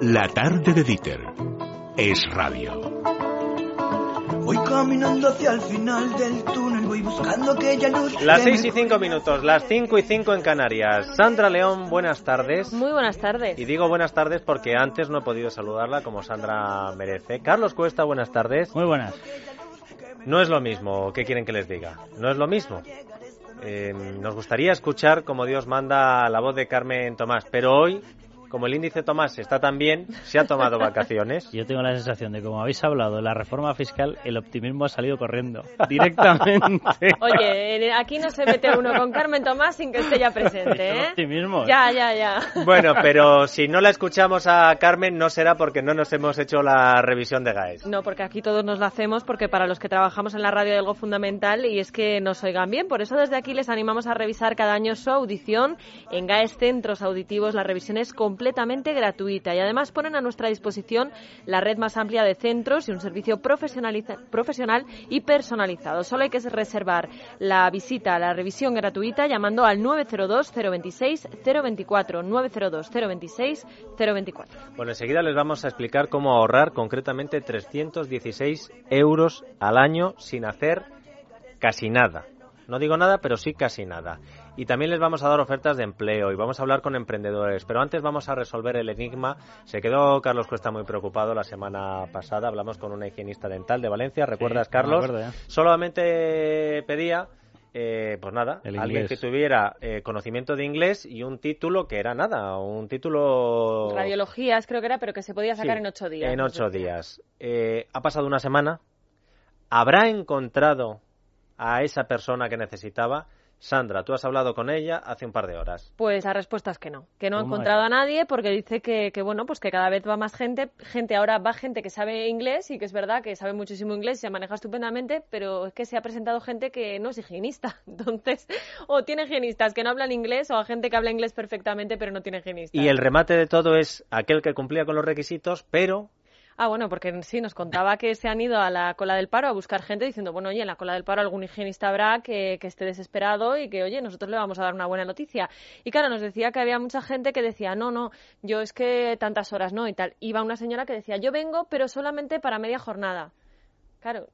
La tarde de Dieter. Es radio. Voy caminando hacia el final del túnel, voy buscando aquella luz. Las que 6 y me 5 minutos, las 5 y 5 en Canarias. Sandra León, buenas tardes. Muy buenas tardes. Y digo buenas tardes porque antes no he podido saludarla como Sandra merece. Carlos Cuesta, buenas tardes. Muy buenas. No es lo mismo, ¿qué quieren que les diga? No es lo mismo. Eh, nos gustaría escuchar, como Dios manda, la voz de Carmen Tomás, pero hoy, como el índice Tomás está tan bien, se ha tomado vacaciones. Yo tengo la sensación de, como habéis hablado de la reforma fiscal, el optimismo ha salido corriendo directamente. Oye, eh, aquí no se mete uno con Carmen Tomás sin que esté ya presente, El ¿eh? optimismo. Ya, ya, ya. Bueno, pero si no la escuchamos a Carmen no será porque no nos hemos hecho la revisión de GAES. No, porque aquí todos nos lo hacemos, porque para los que trabajamos en la radio hay algo fundamental y es que nos oigan bien. Por eso desde aquí les animamos a revisar cada año su audición. En GAES Centros Auditivos la revisión es completamente gratuita y además ponen a nuestra disposición la red más amplia de centros y un servicio profesional y personalizado. Solo hay que reservar la visita a la revisión gratuita llamando al 902 026 024 902 026 024. Bueno, enseguida les vamos a explicar cómo ahorrar concretamente 316 euros al año sin hacer casi nada. No digo nada, pero sí casi nada. Y también les vamos a dar ofertas de empleo y vamos a hablar con emprendedores. Pero antes vamos a resolver el enigma. Se quedó Carlos Cuesta muy preocupado la semana pasada. Hablamos con una higienista dental de Valencia. ¿Recuerdas, Carlos? acuerdo. Solamente pedía, eh, pues nada, El alguien que tuviera eh, conocimiento de inglés y un título que era nada, un título... Radiologías creo que era, pero que se podía sacar Sí, en ocho días. En no ocho sé. días. Eh, ha pasado una semana. ¿Habrá encontrado a esa persona que necesitaba? Sandra, tú has hablado con ella hace un par de horas. Pues la respuesta es que no, que no ha ¿Cómo encontrado era? a nadie porque dice que, que, bueno, pues que cada vez va más gente, gente ahora va gente que sabe inglés y que es verdad que sabe muchísimo inglés y se maneja estupendamente, pero es que se ha presentado gente que no es higienista, entonces o tiene higienistas que no hablan inglés o a gente que habla inglés perfectamente pero no tiene higienista. Y el remate de todo es aquel que cumplía con los requisitos, pero Ah, bueno, porque sí, nos contaba que se han ido a la cola del paro a buscar gente diciendo, bueno, oye, en la cola del paro algún higienista habrá que, esté desesperado y que, oye, nosotros le vamos a dar una buena noticia. Y claro, nos decía que había mucha gente que decía, no, no, yo es que tantas horas no y tal. Iba una señora que decía, yo vengo, pero solamente para media jornada. Claro,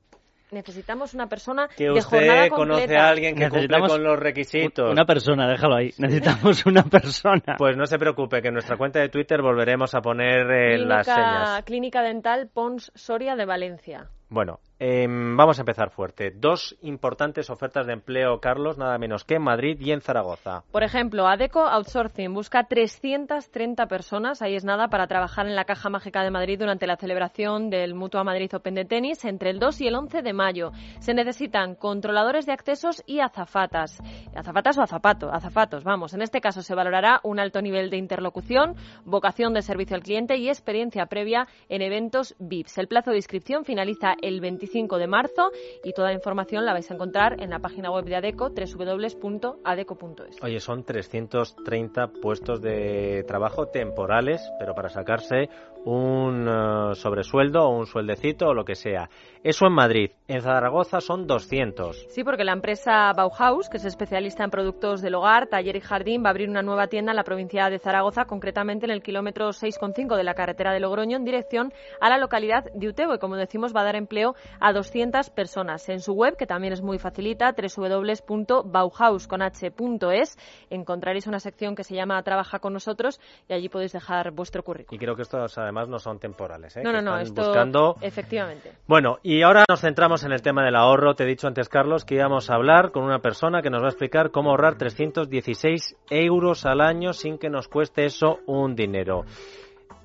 necesitamos una persona que de jornada usted conoce completa. a alguien que cumple con los requisitos. Una persona, déjalo ahí. Necesitamos una persona. Pues no se preocupe, que en nuestra cuenta de Twitter volveremos a poner eh, las señas. Clínica Dental Pons Soria de Valencia. Bueno, em, vamos a empezar fuerte. Dos importantes ofertas de empleo, Carlos, nada menos que en Madrid y en Zaragoza. Por ejemplo, ADECO Outsourcing busca 330 personas, ahí es nada, para trabajar en la Caja Mágica de Madrid durante la celebración del Mutua Madrid Open de tenis entre el 2 y el 11 de mayo. Se necesitan controladores de accesos y azafatas. Azafatas o azapato, azafatos, vamos. En este caso se valorará un alto nivel de interlocución, vocación de servicio al cliente y experiencia previa en eventos VIPs. El plazo de inscripción finaliza el 25 de marzo y toda la información la vais a encontrar en la página web de ADECO, www.adeco.es. Oye, son 330 puestos de trabajo temporales, pero para sacarse un eh, sobresueldo o un sueldecito o lo que sea. Eso en Madrid. En Zaragoza son 200. Sí, porque la empresa Bauhaus, que es especialista en productos del hogar, taller y jardín, va a abrir una nueva tienda en la provincia de Zaragoza, concretamente en el kilómetro 6,5 de la carretera de Logroño, en dirección a la localidad de Utebo. Y como decimos, va a dar empleo a 200 personas. En su web, que también es muy facilita, www.bauhaus.es, encontraréis una sección que se llama Trabaja con nosotros y allí podéis dejar vuestro currículum. Y creo que estos además no son temporales. ¿eh? No, no, no, esto buscando efectivamente. Bueno, y ahora nos centramos en el tema del ahorro. Te he dicho antes, Carlos, que íbamos a hablar con una persona que nos va a explicar cómo ahorrar 316 euros al año sin que nos cueste eso un dinero.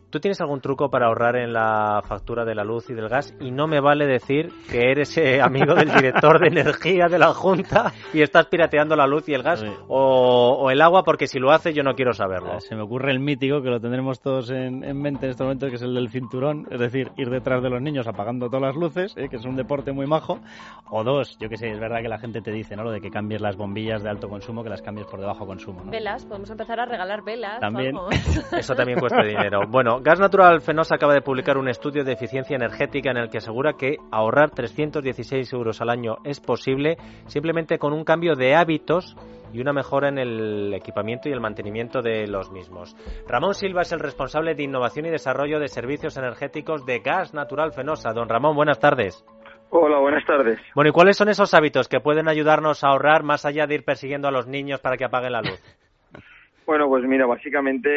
¿Tú tienes algún truco para ahorrar en la factura de la luz y del gas? Y no me vale decir que eres eh, amigo del director de energía de la Junta y estás pirateando la luz y el gas o, o el agua porque si lo hace yo no quiero saberlo. Se me ocurre el mítico que lo tendremos todos en, en mente en este momento, que es el del cinturón, es decir, ir detrás de los niños apagando todas las luces, ¿eh? que es un deporte muy majo. O dos, yo que sé, es verdad que la gente te dice, ¿no? Lo de que cambies las bombillas de alto consumo, que las cambies por de bajo consumo. ¿no? Velas, podemos empezar a regalar velas. También. Eso también cuesta dinero. Bueno, Gas Natural Fenosa acaba de publicar un estudio de eficiencia energética en el que asegura que ahorrar 316 euros al año es posible simplemente con un cambio de hábitos y una mejora en el equipamiento y el mantenimiento de los mismos. Ramón Silva es el responsable de innovación y desarrollo de servicios energéticos de Gas Natural Fenosa. Don Ramón, buenas tardes. Hola, buenas tardes. Bueno, ¿y cuáles son esos hábitos que pueden ayudarnos a ahorrar más allá de ir persiguiendo a los niños para que apaguen la luz? Bueno, pues mira, básicamente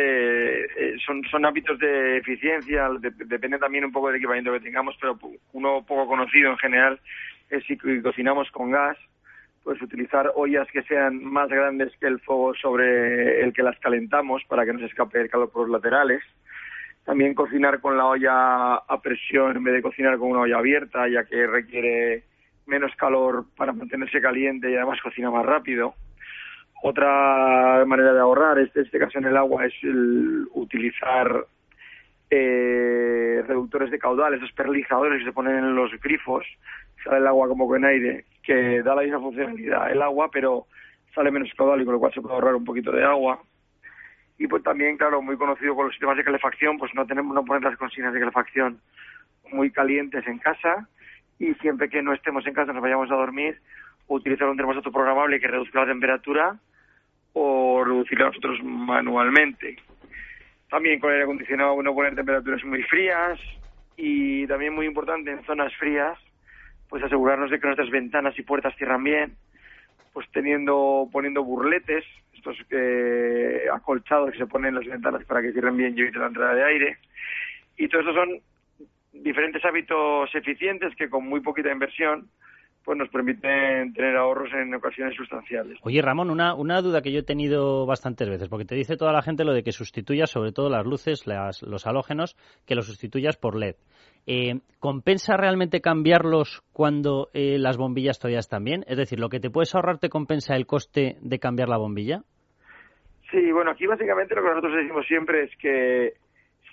eh, son, son hábitos de eficiencia, depende también un poco del equipamiento que tengamos, pero uno poco conocido en general es si cocinamos con gas, pues utilizar ollas que sean más grandes que el fuego sobre el que las calentamos para que no se escape el calor por los laterales. También cocinar con la olla a presión en vez de cocinar con una olla abierta, ya que requiere menos calor para mantenerse caliente y además cocina más rápido otra manera de ahorrar, este, este caso en el agua, es el utilizar eh, reductores de caudal, esos perlijadores que se ponen en los grifos, sale el agua como con aire, que da la misma funcionalidad el agua, pero sale menos caudal y con lo cual se puede ahorrar un poquito de agua. Y pues también, claro, muy conocido con los sistemas de calefacción, pues no tenemos no poner las consignas de calefacción muy calientes en casa y siempre que no estemos en casa nos vayamos a dormir, utilizar un termostato programable que reduzca la temperatura o reducirla nosotros manualmente. También con el aire acondicionado no poner temperaturas muy frías y también muy importante en zonas frías, pues asegurarnos de que nuestras ventanas y puertas cierran bien, pues teniendo poniendo burletes, estos acolchados que se ponen en las ventanas para que cierren bien y eviten la entrada de aire. Y todo eso son diferentes hábitos eficientes que con muy poquita inversión pues nos permiten tener ahorros en ocasiones sustanciales. Oye, Ramón, una, una duda que yo he tenido bastantes veces, porque te dice toda la gente lo de que sustituyas sobre todo las luces, las, los halógenos, que los sustituyas por LED. Eh, ¿Compensa realmente cambiarlos cuando eh, las bombillas todavía están bien? Es decir, ¿lo que te puedes ahorrar te compensa el coste de cambiar la bombilla? Sí, bueno, aquí básicamente lo que nosotros decimos siempre es que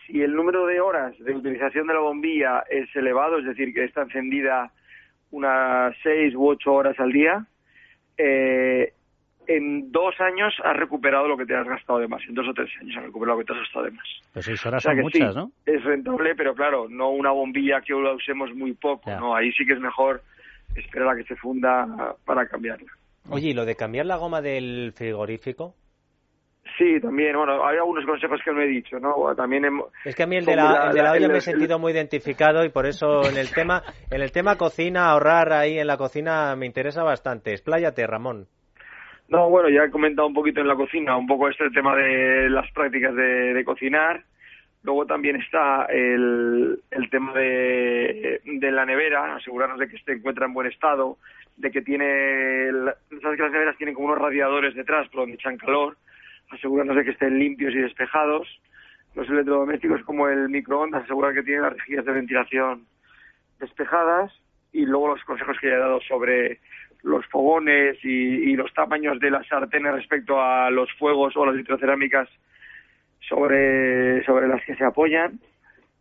si el número de horas de utilización de la bombilla es elevado, es decir, que está encendida unas seis u ocho horas al día, eh, en dos años has recuperado lo que te has gastado de más. En dos o tres años has recuperado lo que te has gastado de más. Pues seis horas son muchas, ¿no? Es rentable, pero claro, no una bombilla que la usemos muy poco, ¿no? Ahí sí que es mejor esperar a que se funda para cambiarla. Oye, ¿y lo de cambiar la goma del frigorífico? Sí, también, bueno, hay algunos consejos que no he dicho, ¿no? También es que a mí el de la, de la olla me he sentido muy identificado y por eso en el tema en el tema cocina, ahorrar ahí en la cocina me interesa bastante. Expláyate, Ramón. No, bueno, ya he comentado un poquito en la cocina, un poco este tema de las prácticas de, cocinar. Luego también está el, el tema de, de la nevera, asegurarnos de que se encuentra en buen estado, de que tiene, sabes que las neveras tienen como unos radiadores detrás por donde echan calor, asegurarnos de que estén limpios y despejados. Los electrodomésticos como el microondas, asegurar que tienen las rejillas de ventilación despejadas y luego los consejos que he dado sobre los fogones y, los tamaños de las sartenes respecto a los fuegos o las vitrocerámicas sobre, sobre las que se apoyan.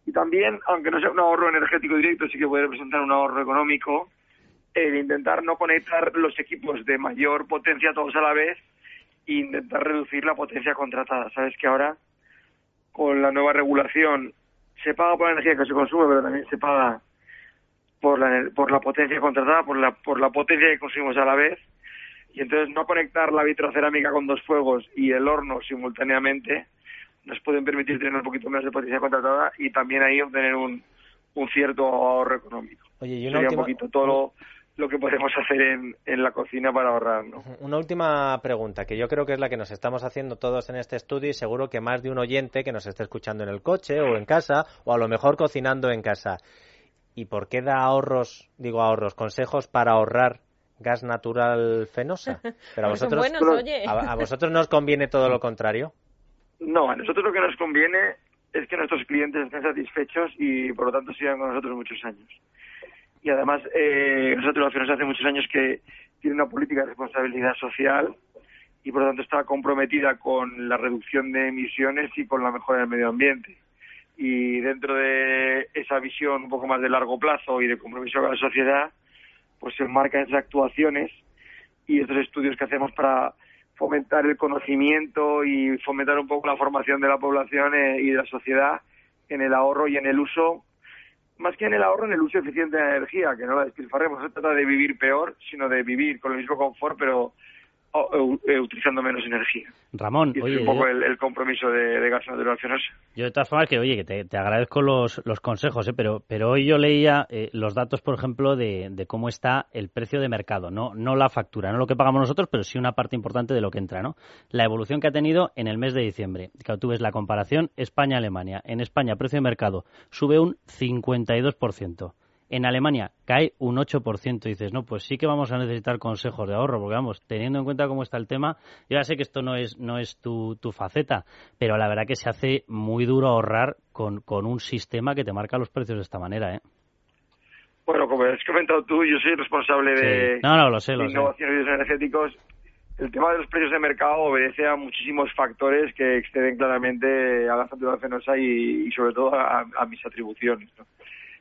Y también, aunque no sea un ahorro energético directo, sí que puede representar un ahorro económico, el intentar no conectar los equipos de mayor potencia todos a la vez e intentar reducir la potencia contratada. Sabes que ahora, con la nueva regulación, se paga por la energía que se consume, pero también se paga por la, por la potencia contratada, por la, por la potencia que consumimos a la vez. Y entonces no conectar la vitrocerámica con dos fuegos y el horno simultáneamente nos pueden permitir tener un poquito menos de potencia contratada y también ahí obtener un, un cierto ahorro económico. Oye, y un poquito todo lo que podemos hacer en, en la cocina para ahorrar. ¿no? Una última pregunta, que yo creo que es la que nos estamos haciendo todos en este estudio y seguro que más de un oyente que nos esté escuchando en el coche o en casa o a lo mejor cocinando en casa. ¿Y por qué da ahorros, digo ahorros, consejos para ahorrar gas natural fenosa? Pero a vosotros, a, vosotros no os conviene todo lo contrario. No, a nosotros lo que nos conviene es que nuestros clientes estén satisfechos y por lo tanto sigan con nosotros muchos años y además eh, nosotros hace muchos años que tiene una política de responsabilidad social y por lo tanto está comprometida con la reducción de emisiones y con la mejora del medio ambiente. Y dentro de esa visión un poco más de largo plazo y de compromiso con la sociedad, pues se enmarcan esas actuaciones y estos estudios que hacemos para fomentar el conocimiento y fomentar un poco la formación de la población eh, y de la sociedad en el ahorro y en el uso más que en el ahorro, en el uso eficiente de energía, que no la despilfarremos. No se trata de vivir peor, sino de vivir con el mismo confort, pero eh, utilizando menos energía. Ramón, y es un poco el, compromiso de, de gas natural. Yo de todas formas que, oye, que te, agradezco los, los consejos, ¿eh? pero, pero hoy yo leía eh, los datos, por ejemplo, de, de, cómo está el precio de mercado, no, no la factura, no lo que pagamos nosotros, pero sí una parte importante de lo que entra, ¿no? La evolución que ha tenido en el mes de diciembre. Claro, tú ves la comparación España-Alemania. En España, precio de mercado sube un 52%. En Alemania cae un 8%. Y dices, no, pues sí que vamos a necesitar consejos de ahorro, porque vamos, teniendo en cuenta cómo está el tema, yo ya sé que esto no es, no es tu, tu faceta, pero la verdad que se hace muy duro ahorrar con, con un sistema que te marca los precios de esta manera, ¿eh? Bueno, como has comentado tú, yo soy responsable de, no, no, lo sé, lo innovaciones energéticos. El tema de los precios de mercado obedece a muchísimos factores que exceden claramente a la factura y, y sobre todo a, a mis atribuciones. ¿no?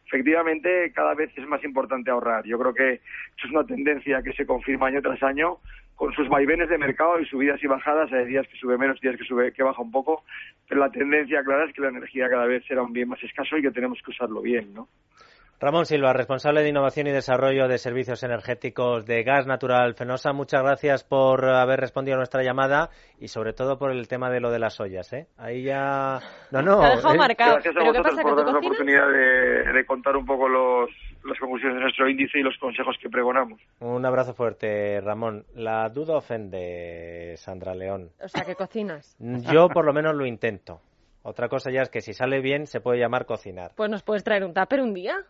Efectivamente cada vez es más importante ahorrar. Yo creo que eso es una tendencia que se confirma año tras año con sus vaivenes de mercado y subidas y bajadas, hay días que sube menos, días que sube que baja un poco, pero la tendencia clara es que la energía cada vez será un bien más escaso y que tenemos que usarlo bien, ¿no? Ramón Silva, responsable de innovación y desarrollo de servicios energéticos de gas natural Fenosa, muchas gracias por haber respondido a nuestra llamada y sobre todo por el tema de lo de las ollas, ¿eh? Ahí ya... No, no. dejado ¿eh? marcado. Gracias a vosotros por darnos la oportunidad de, contar un poco los, las conclusiones de nuestro índice y los consejos que pregonamos. Un abrazo fuerte, Ramón. La duda ofende, Sandra León. O sea, que cocinas. Yo por lo menos lo intento. Otra cosa ya es que si sale bien se puede llamar cocinar. Pues nos puedes traer un tupper un día.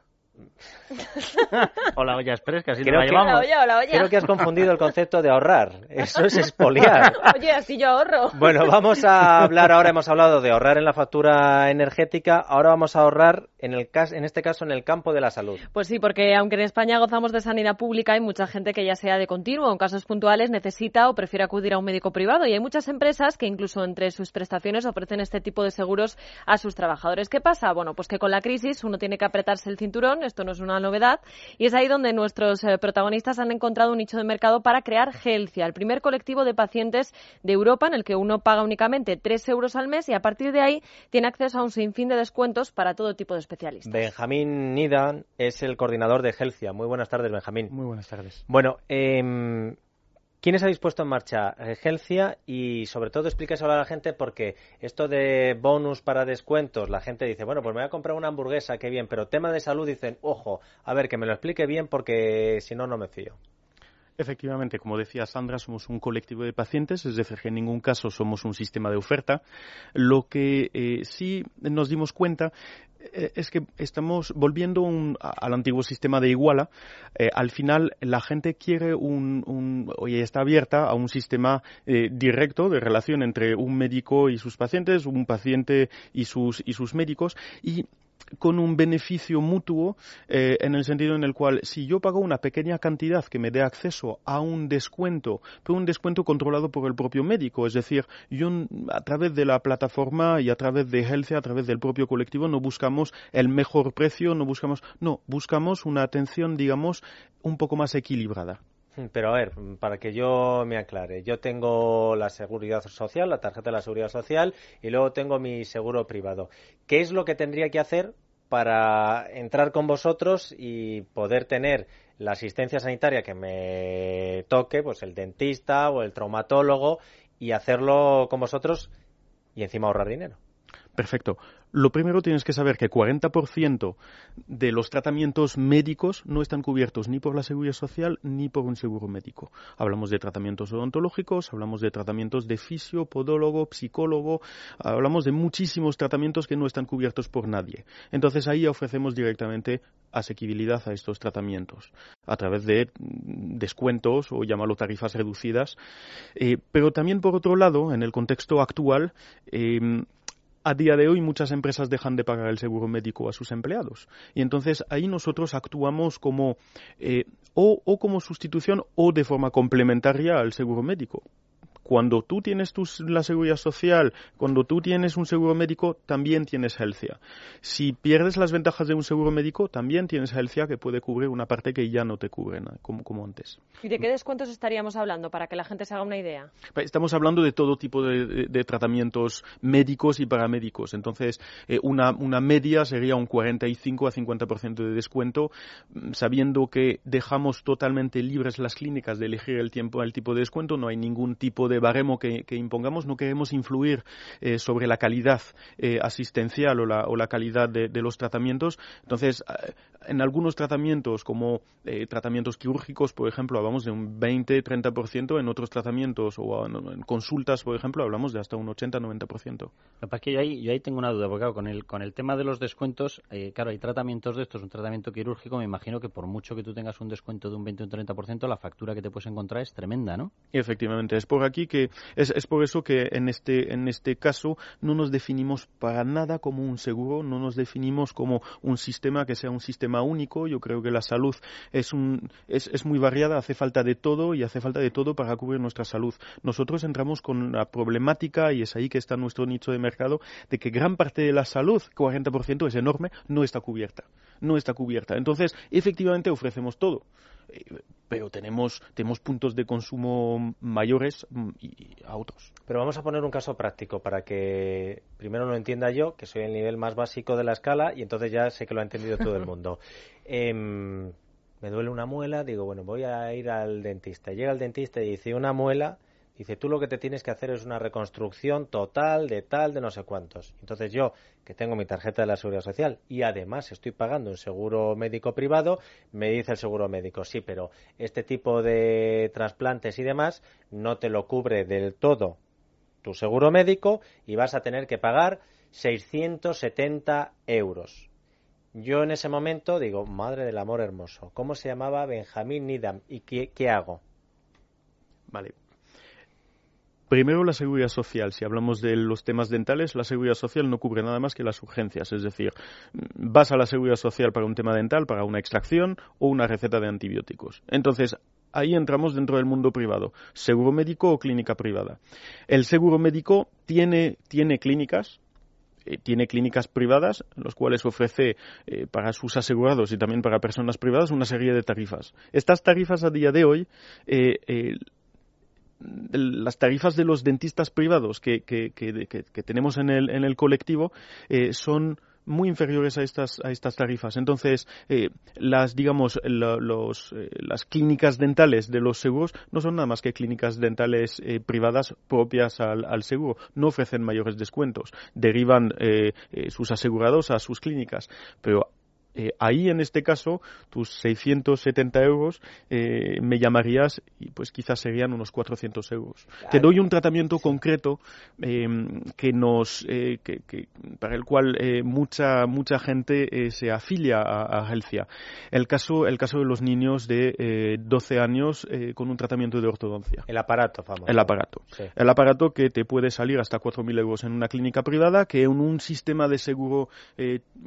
O la olla express, que así creo la llevamos. Creo que has confundido el concepto de ahorrar. Eso es expoliar. Oye, así yo ahorro. Bueno, vamos a hablar ahora, hemos hablado de ahorrar en la factura energética, ahora vamos a ahorrar en, el en este caso en el campo de la salud. Pues sí, porque aunque en España gozamos de sanidad pública, hay mucha gente que ya sea de continuo o en casos puntuales necesita o prefiere acudir a un médico privado y hay muchas empresas que incluso entre sus prestaciones ofrecen este tipo de seguros a sus trabajadores. ¿Qué pasa? Bueno, pues que con la crisis uno tiene que apretarse el cinturón, esto no es una novedad, y es ahí donde nuestros eh, protagonistas han encontrado un nicho de mercado para crear Gelcia, el primer colectivo de pacientes de Europa en el que uno paga únicamente 3 euros al mes y a partir de ahí tiene acceso a un sinfín de descuentos para todo tipo de especialistas. Benjamín Nidan es el coordinador de Gelcia. Muy buenas tardes, Benjamín. Muy buenas tardes. Bueno, eh, ¿Quiénes habéis puesto en marcha Gelcia? Y sobre todo explíqueselo a la gente porque esto de bonus para descuentos, la gente dice, bueno, pues me voy a comprar una hamburguesa, qué bien, pero tema de salud dicen, ojo, a ver, que me lo explique bien porque si no, no me fío. Efectivamente, como decía Sandra, somos un colectivo de pacientes, es decir, que en ningún caso somos un sistema de oferta. Lo que eh, sí nos dimos cuenta eh, es que estamos volviendo al antiguo sistema de iguala. Eh, al final, la gente quiere un, un está abierta a un sistema directo de relación entre un médico y sus pacientes, un paciente y sus, y sus médicos, y con un beneficio mutuo eh, en el sentido en el cual si yo pago una pequeña cantidad que me dé acceso a un descuento, pero un descuento controlado por el propio médico, es decir, yo a través de la plataforma y a través de Health, a través del propio colectivo, no buscamos el mejor precio, no buscamos, no, buscamos una atención, digamos, un poco más equilibrada. Pero a ver, para que yo me aclare, yo tengo la seguridad social, la tarjeta de la seguridad social y luego tengo mi seguro privado. ¿Qué es lo que tendría que hacer para entrar con vosotros y poder tener la asistencia sanitaria que me toque, pues el dentista o el traumatólogo y hacerlo con vosotros y encima ahorrar dinero? Perfecto. Lo primero tienes que saber que 40% de los tratamientos médicos no están cubiertos ni por la seguridad social ni por un seguro médico. Hablamos de tratamientos odontológicos, hablamos de tratamientos de fisio, podólogo, psicólogo, hablamos de muchísimos tratamientos que no están cubiertos por nadie. Entonces ahí ofrecemos directamente asequibilidad a estos tratamientos a través de descuentos o llamarlo tarifas reducidas. Eh, pero también por otro lado, en el contexto actual, eh, a día de hoy muchas empresas dejan de pagar el seguro médico a sus empleados. Y entonces ahí nosotros actuamos como eh, o, como sustitución o de forma complementaria al seguro médico cuando tú tienes tu, la seguridad social, cuando tú tienes un seguro médico, también tienes Helcia. Si pierdes las ventajas de un seguro médico, también tienes Helcia que puede cubrir una parte que ya no te cubre como, como antes. ¿Y de qué descuentos estaríamos hablando para que la gente se haga una idea? Estamos hablando de todo tipo de, tratamientos médicos y paramédicos. Entonces, eh, una, una media sería un 45 a 50% de descuento, mm, sabiendo que dejamos totalmente libres las clínicas de elegir el tiempo, el tipo de descuento, no hay ningún tipo de baremo que, impongamos, no queremos influir eh, sobre la calidad eh, asistencial o la, o la calidad de, de, los tratamientos. Entonces, en algunos tratamientos, como tratamientos quirúrgicos, por ejemplo, hablamos de un 20-30%, en otros tratamientos o en consultas, por ejemplo, hablamos de hasta un 80-90%. Lo que es que yo ahí, yo ahí tengo una duda, porque con el, con el tema de los descuentos, eh, claro, hay tratamientos de estos, un tratamiento quirúrgico, me imagino que por mucho que tú tengas un descuento de un 20 o un 30%, la factura que te puedes encontrar es tremenda, ¿no? Efectivamente, es por aquí que, es, es por eso que en este, en este caso no nos definimos para nada como un seguro, no nos definimos como un sistema que sea un sistema único. Yo creo que la salud es, un, es, es muy variada, hace falta de todo y hace falta de todo para cubrir nuestra salud. Nosotros entramos con la problemática, y es ahí que está nuestro nicho de mercado, de que gran parte de la salud, 40% es enorme, no está cubierta. No está cubierta. Entonces, efectivamente ofrecemos todo pero tenemos, tenemos puntos de consumo mayores mm, y a otros. Pero vamos a poner un caso práctico para que primero lo entienda yo, que soy el nivel más básico de la escala, y entonces ya sé que lo ha entendido todo el mundo. Em, me duele una muela, digo, bueno, voy a ir al dentista. Llega el dentista y dice, una muela, dice, tú lo que te tienes que hacer es una reconstrucción total de tal, de no sé cuántos. Entonces yo, que tengo mi tarjeta de la Seguridad Social y además estoy pagando un seguro médico privado, me dice el seguro médico, sí, pero este tipo de trasplantes y demás no te lo cubre del todo tu seguro médico y vas a tener que pagar 670 euros. Yo en ese momento digo, madre del amor hermoso, ¿cómo se llamaba Benjamín Nidam? ¿Y qué, qué hago? Vale. Primero, la seguridad social. Si hablamos de los temas dentales, la seguridad social no cubre nada más que las urgencias. Es decir, vas a la seguridad social para un tema dental, para una extracción o una receta de antibióticos. Entonces, ahí entramos dentro del mundo privado. Seguro médico o clínica privada. El seguro médico tiene, tiene clínicas, eh, tiene clínicas privadas, los cuales ofrece eh, para sus asegurados y también para personas privadas una serie de tarifas. Estas tarifas a día de hoy, eh, las tarifas de los dentistas privados que, que, que tenemos en el, en el colectivo son muy inferiores a estas, a estas tarifas. Entonces, eh, las, digamos, los, eh, las clínicas dentales de los seguros no son nada más que clínicas dentales eh, privadas propias al, al, seguro. No ofrecen mayores descuentos. Derivan sus asegurados a sus clínicas. Pero eh, ahí en este caso tus 670 euros eh, me llamarías y pues quizás serían unos 400 euros. Te doy un tratamiento concreto em, que nos que, que, para el cual mucha mucha gente se afilia a, a Helcia. El caso el caso de los niños de 12 años con un tratamiento de ortodoncia. El aparato, famoso. El aparato. El aparato que te puede salir hasta 4.000 euros en una clínica privada, que en un sistema de seguro,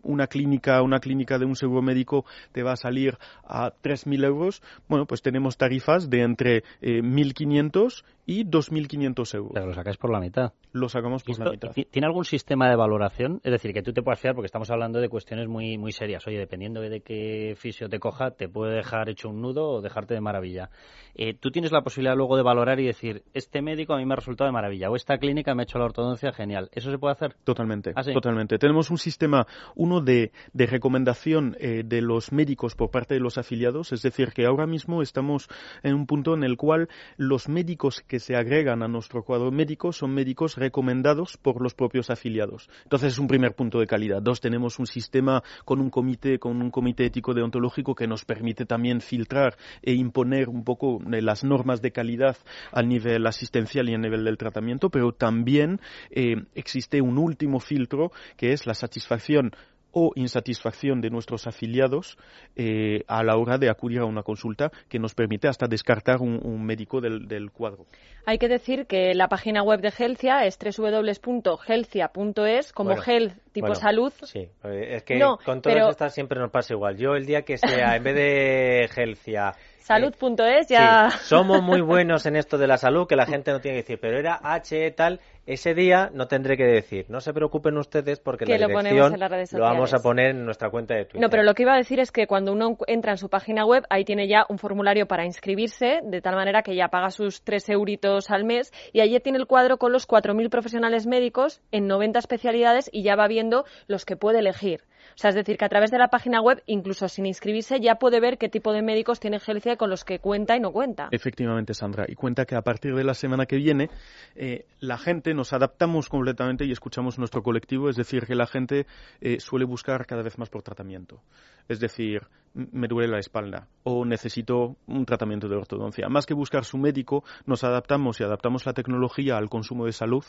una clínica una clínica de un seguro médico te va a salir a 3.000 euros, bueno, pues tenemos tarifas de entre 1.500 eh, y 2.500 euros. Pero lo sacáis por la mitad. Lo sacamos por la mitad. ¿Tiene algún sistema de valoración? Es decir, que tú te puedas fiar, porque estamos hablando de cuestiones muy, muy serias. Oye, dependiendo de qué fisio te coja, te puede dejar hecho un nudo o dejarte de maravilla. Eh, tú tienes la posibilidad luego de valorar y decir, este médico a mí me ha resultado de maravilla, o esta clínica me ha hecho la ortodoncia genial. ¿Eso se puede hacer? Totalmente. ¿Ah, totalmente. Tenemos un sistema, uno de, de recomendación eh, de los médicos por parte de los afiliados, es decir, que ahora mismo estamos en un punto en el cual los médicos que se agregan a nuestro cuadro médico son médicos recomendados por los propios afiliados. Entonces es un primer punto de calidad. Dos, tenemos un sistema con un comité, con un comité ético deontológico que nos permite también filtrar e imponer un poco eh, las normas de calidad al nivel asistencial y a nivel del tratamiento, pero también eh, existe un último filtro que es la satisfacción o insatisfacción de nuestros afiliados eh, a la hora de acudir a una consulta que nos permite hasta descartar un, médico del, cuadro. Hay que decir que la página web de Gelcia es www.gelcia.es como health tipo salud. Sí, es que con todas estas siempre nos pasa igual. Yo el día que sea, en vez de Gelcia, Salud.es ya. somos muy buenos en esto de la salud, que la gente no tiene que decir, pero era H tal, ese día no tendré que decir. No se preocupen ustedes porque la lo dirección en las redes lo vamos a poner en nuestra cuenta de Twitter. No, pero lo que iba a decir es que cuando uno entra en su página web, ahí tiene ya un formulario para inscribirse, de tal manera que ya paga sus tres euritos al mes y allí tiene el cuadro con los 4.000 profesionales médicos en 90 especialidades y ya va viendo los que puede elegir. O sea, es decir, que a través de la página web, incluso sin inscribirse, ya puede ver qué tipo de médicos tiene Gelcia con los que cuenta y no cuenta. Efectivamente, Sandra. Y cuenta que a partir de la semana que viene, eh, la gente nos adaptamos completamente y escuchamos nuestro colectivo. Es decir, que la gente eh, suele buscar cada vez más por tratamiento. Es decir, me duele la espalda o necesito un tratamiento de ortodoncia. Más que buscar su médico, nos adaptamos y adaptamos la tecnología al consumo de salud.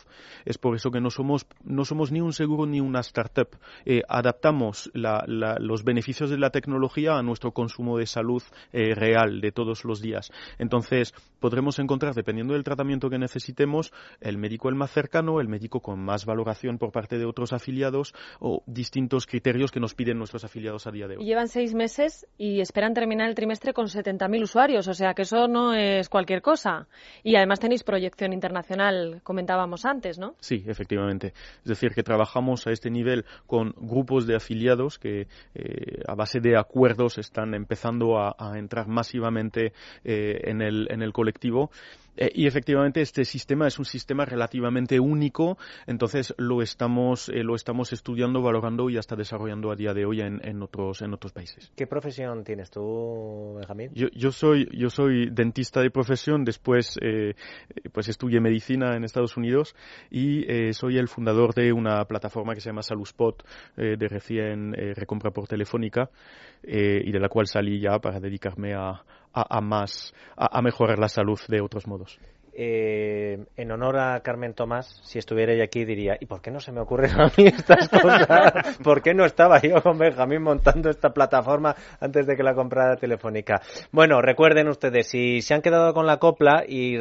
Es por eso que no somos, no somos ni un seguro ni una startup. Eh, adaptamos los beneficios de la tecnología a nuestro consumo de salud eh, real de todos los días. Entonces, podremos encontrar, dependiendo del tratamiento que necesitemos, el médico el más cercano, el médico con más valoración por parte de otros afiliados o distintos criterios que nos piden nuestros afiliados a día de hoy llevan seis meses y esperan terminar el trimestre con 70.000 usuarios, o sea que eso no es cualquier cosa. Y además tenéis proyección internacional, comentábamos antes, ¿no? Sí, efectivamente. Es decir, que trabajamos a este nivel con grupos de afiliados que eh, a base de acuerdos están empezando a, entrar masivamente eh, en, el, en el colectivo eh, y efectivamente este sistema es un sistema relativamente único, entonces lo estamos, eh, lo estamos estudiando, valorando y hasta desarrollando a día de hoy en, en, otros, en otros países. ¿Qué profesión tienes tú, Benjamín? Yo, yo, soy, yo soy dentista de profesión, después eh, pues estudié medicina en Estados Unidos y soy el fundador de una plataforma que se llama SaludSpot, de recién recompra por telefónica y de la cual salí ya para dedicarme a, a, más, a, mejorar la salud de otros modos. Eh, en honor a Carmen Tomás, si estuviera ella aquí, diría, ¿y por qué no se me ocurren a mí estas cosas? ¿Por qué no estaba yo con Benjamín montando esta plataforma antes de que la comprara Telefónica? Bueno, recuerden ustedes, si se han quedado con la copla y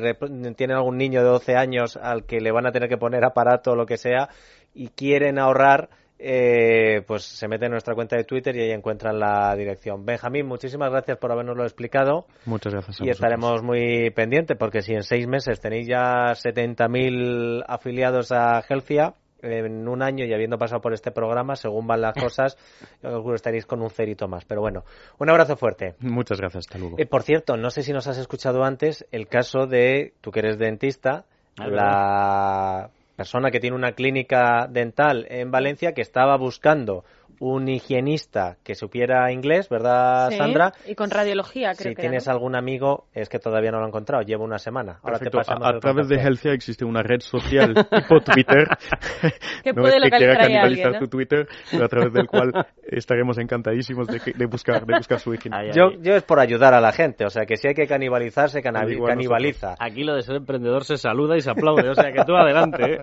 tienen algún niño de 12 años al que le van a tener que poner aparato o lo que sea y quieren ahorrar, eh, pues se mete en nuestra cuenta de Twitter y ahí encuentran la dirección. Benjamín, muchísimas gracias por habernoslo explicado. Muchas gracias. y estaremos muy pendientes porque si en seis meses tenéis ya 70.000 afiliados a Helcia, en un año y habiendo pasado por este programa, según van las cosas, yo estaréis con un cerito más. Pero bueno, un abrazo fuerte. Muchas gracias, hasta luego. Eh, por cierto, no sé si nos has escuchado antes el caso de, tú que eres dentista, ah, la persona que tiene una clínica dental en Valencia que estaba buscando un higienista que supiera inglés, ¿verdad, Sandra? Y con radiología, creo si tienes algún amigo, es que todavía no lo he encontrado, llevo una semana. Ahora te a, través de Healthia existe una red social tipo Twitter. que puede es que quiera canibalizar tu Twitter, pero a través del cual estaremos encantadísimos de, buscar, de buscar su higienista. Yo, yo es por ayudar a la gente, o sea que si hay que canibalizar, se canibaliza. Aquí lo de ser emprendedor se saluda y se aplaude, o sea que tú adelante. ¿eh?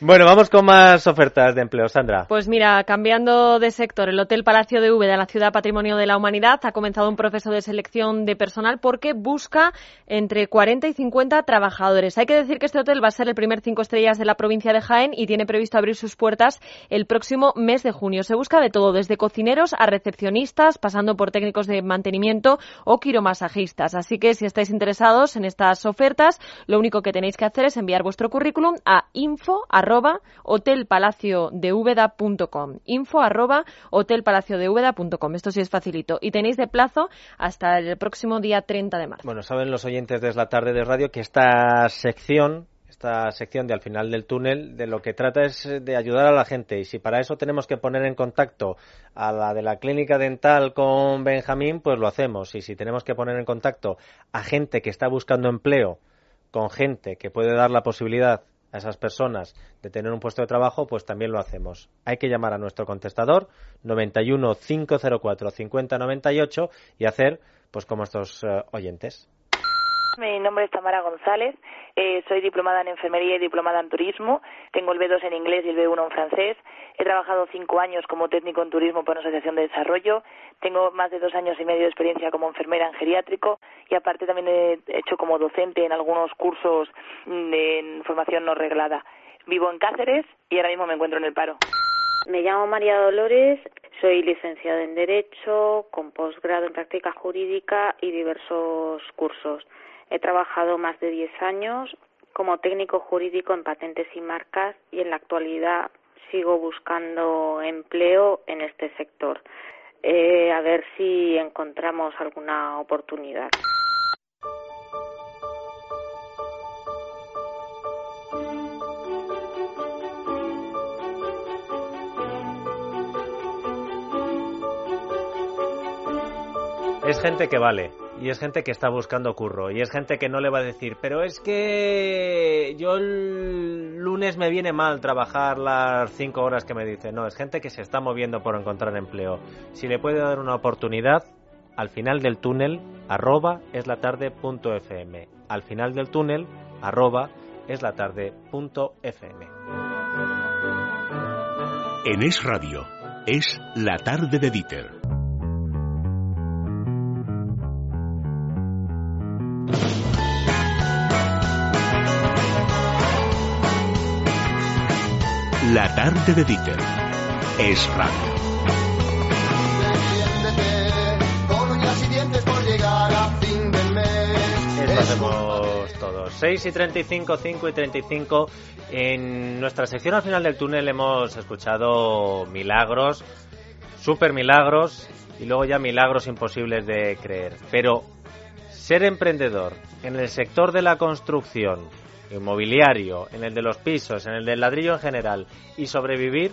bueno, vamos con más ofertas de empleo, Sandra. Pues mira, cambiando de sector, el Hotel Palacio de de la Ciudad Patrimonio de la Humanidad ha comenzado un proceso de selección de personal porque busca entre 40 y 50 trabajadores. Hay que decir que este hotel va a ser el primer cinco estrellas de la provincia de Jaén y tiene previsto abrir sus puertas el próximo mes de junio. Se busca de todo, desde cocineros a recepcionistas, pasando por técnicos de mantenimiento o quiromasajistas. Así que si estáis interesados en estas ofertas, lo único que tenéis que hacer es enviar vuestro currículum a info info hotelpalaciodeuda.com. Esto sí es facilito. Y tenéis de plazo hasta el próximo día 30 de marzo. Bueno, saben los oyentes de la tarde de radio que esta sección esta sección de al final del túnel de lo que trata es de ayudar a la gente y si para eso tenemos que poner en contacto a la de la clínica dental con Benjamín, pues lo hacemos y si tenemos que poner en contacto a gente que está buscando empleo con gente que puede dar la posibilidad a esas personas de tener un puesto de trabajo, pues también lo hacemos. Hay que llamar a nuestro contestador 91 504 5098 y hacer pues como estos eh, oyentes. Mi nombre es Tamara González, eh, soy diplomada en enfermería y diplomada en turismo, tengo el B2 en inglés y el B1 en francés, he trabajado cinco años como técnico en turismo por una asociación de desarrollo, tengo más de dos años y medio de experiencia como enfermera en geriátrico y aparte también he hecho como docente en algunos cursos de formación no reglada. Vivo en Cáceres y ahora mismo me encuentro en el paro. Me llamo María Dolores, Soy licenciada en Derecho, con posgrado en práctica jurídica y diversos cursos. He trabajado más de 10 años como técnico jurídico en patentes y marcas y en la actualidad sigo buscando empleo en este sector. Eh, a ver si encontramos alguna oportunidad. Es gente que vale y es gente que está buscando curro y es gente que no le va a decir, pero es que yo el lunes me viene mal trabajar las cinco horas que me dice. No, es gente que se está moviendo por encontrar empleo. Si le puede dar una oportunidad, al final del túnel, arroba es la tarde punto fm. Al final del túnel, arroba es la tarde punto fm. En Es Radio, es la tarde de Dieter. La tarde de Dieter. Es radio. Esto hacemos todos. 6 y 35, 5 y 35. En nuestra sección al final del túnel hemos escuchado milagros, super milagros y luego ya milagros imposibles de creer. Pero ser emprendedor en el sector de la construcción, inmobiliario, en el de los pisos, en el del ladrillo en general y sobrevivir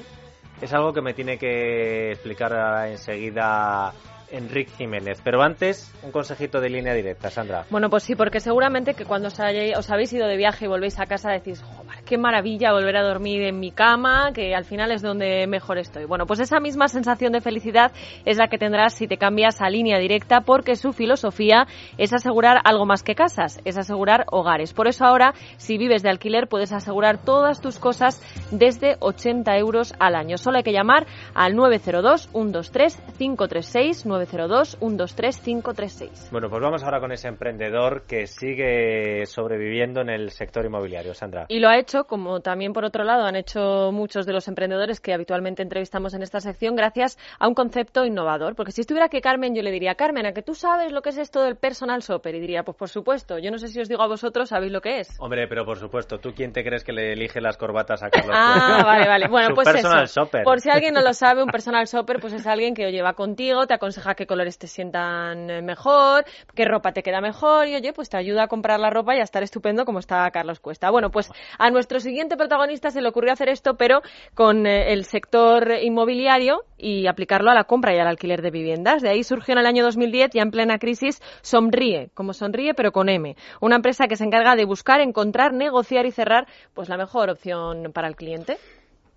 es algo que me tiene que explicar enseguida Enrique Jiménez. Pero antes, un consejito de línea directa, Sandra. Bueno, pues sí, porque seguramente que cuando os, os habéis ido de viaje y volvéis a casa decís, joder, qué maravilla volver a dormir en mi cama, que al final es donde mejor estoy. Bueno, pues esa misma sensación de felicidad es la que tendrás si te cambias a línea directa, porque su filosofía es asegurar algo más que casas, es asegurar hogares. Por eso ahora, si vives de alquiler, puedes asegurar todas tus cosas desde 80 euros al año. Solo hay que llamar al 902 123 536 902-123-536. Bueno, pues vamos ahora con ese emprendedor que sigue sobreviviendo en el sector inmobiliario, Sandra. Y lo ha hecho, como también por otro lado han hecho muchos de los emprendedores que habitualmente entrevistamos en esta sección, gracias a un concepto innovador. Porque si estuviera aquí Carmen, yo le diría, Carmen, ¿a que tú sabes lo que es esto del personal shopper? Y diría, pues por supuesto, yo no sé si os digo a vosotros, ¿sabéis lo que es? Hombre, pero por supuesto, ¿tú quién te crees que le elige las corbatas a Carlos? ah, vale, vale. Bueno, pues personal eso. Shopper. Por si alguien no lo sabe, un personal shopper pues es alguien que lleva contigo, te aconseja qué colores te sientan eh, mejor, qué ropa te queda mejor y oye, pues te ayuda a comprar la ropa y a estar estupendo como está Carlos Cuesta. Bueno, pues a nuestro siguiente protagonista se le ocurrió hacer esto, pero con eh, el sector inmobiliario y aplicarlo a la compra y al alquiler de viviendas. De ahí surgió en el año 2010, ya en plena crisis, Sonríe, como Sonríe pero con M, una empresa que se encarga de buscar, encontrar, negociar y cerrar pues la mejor opción para el cliente.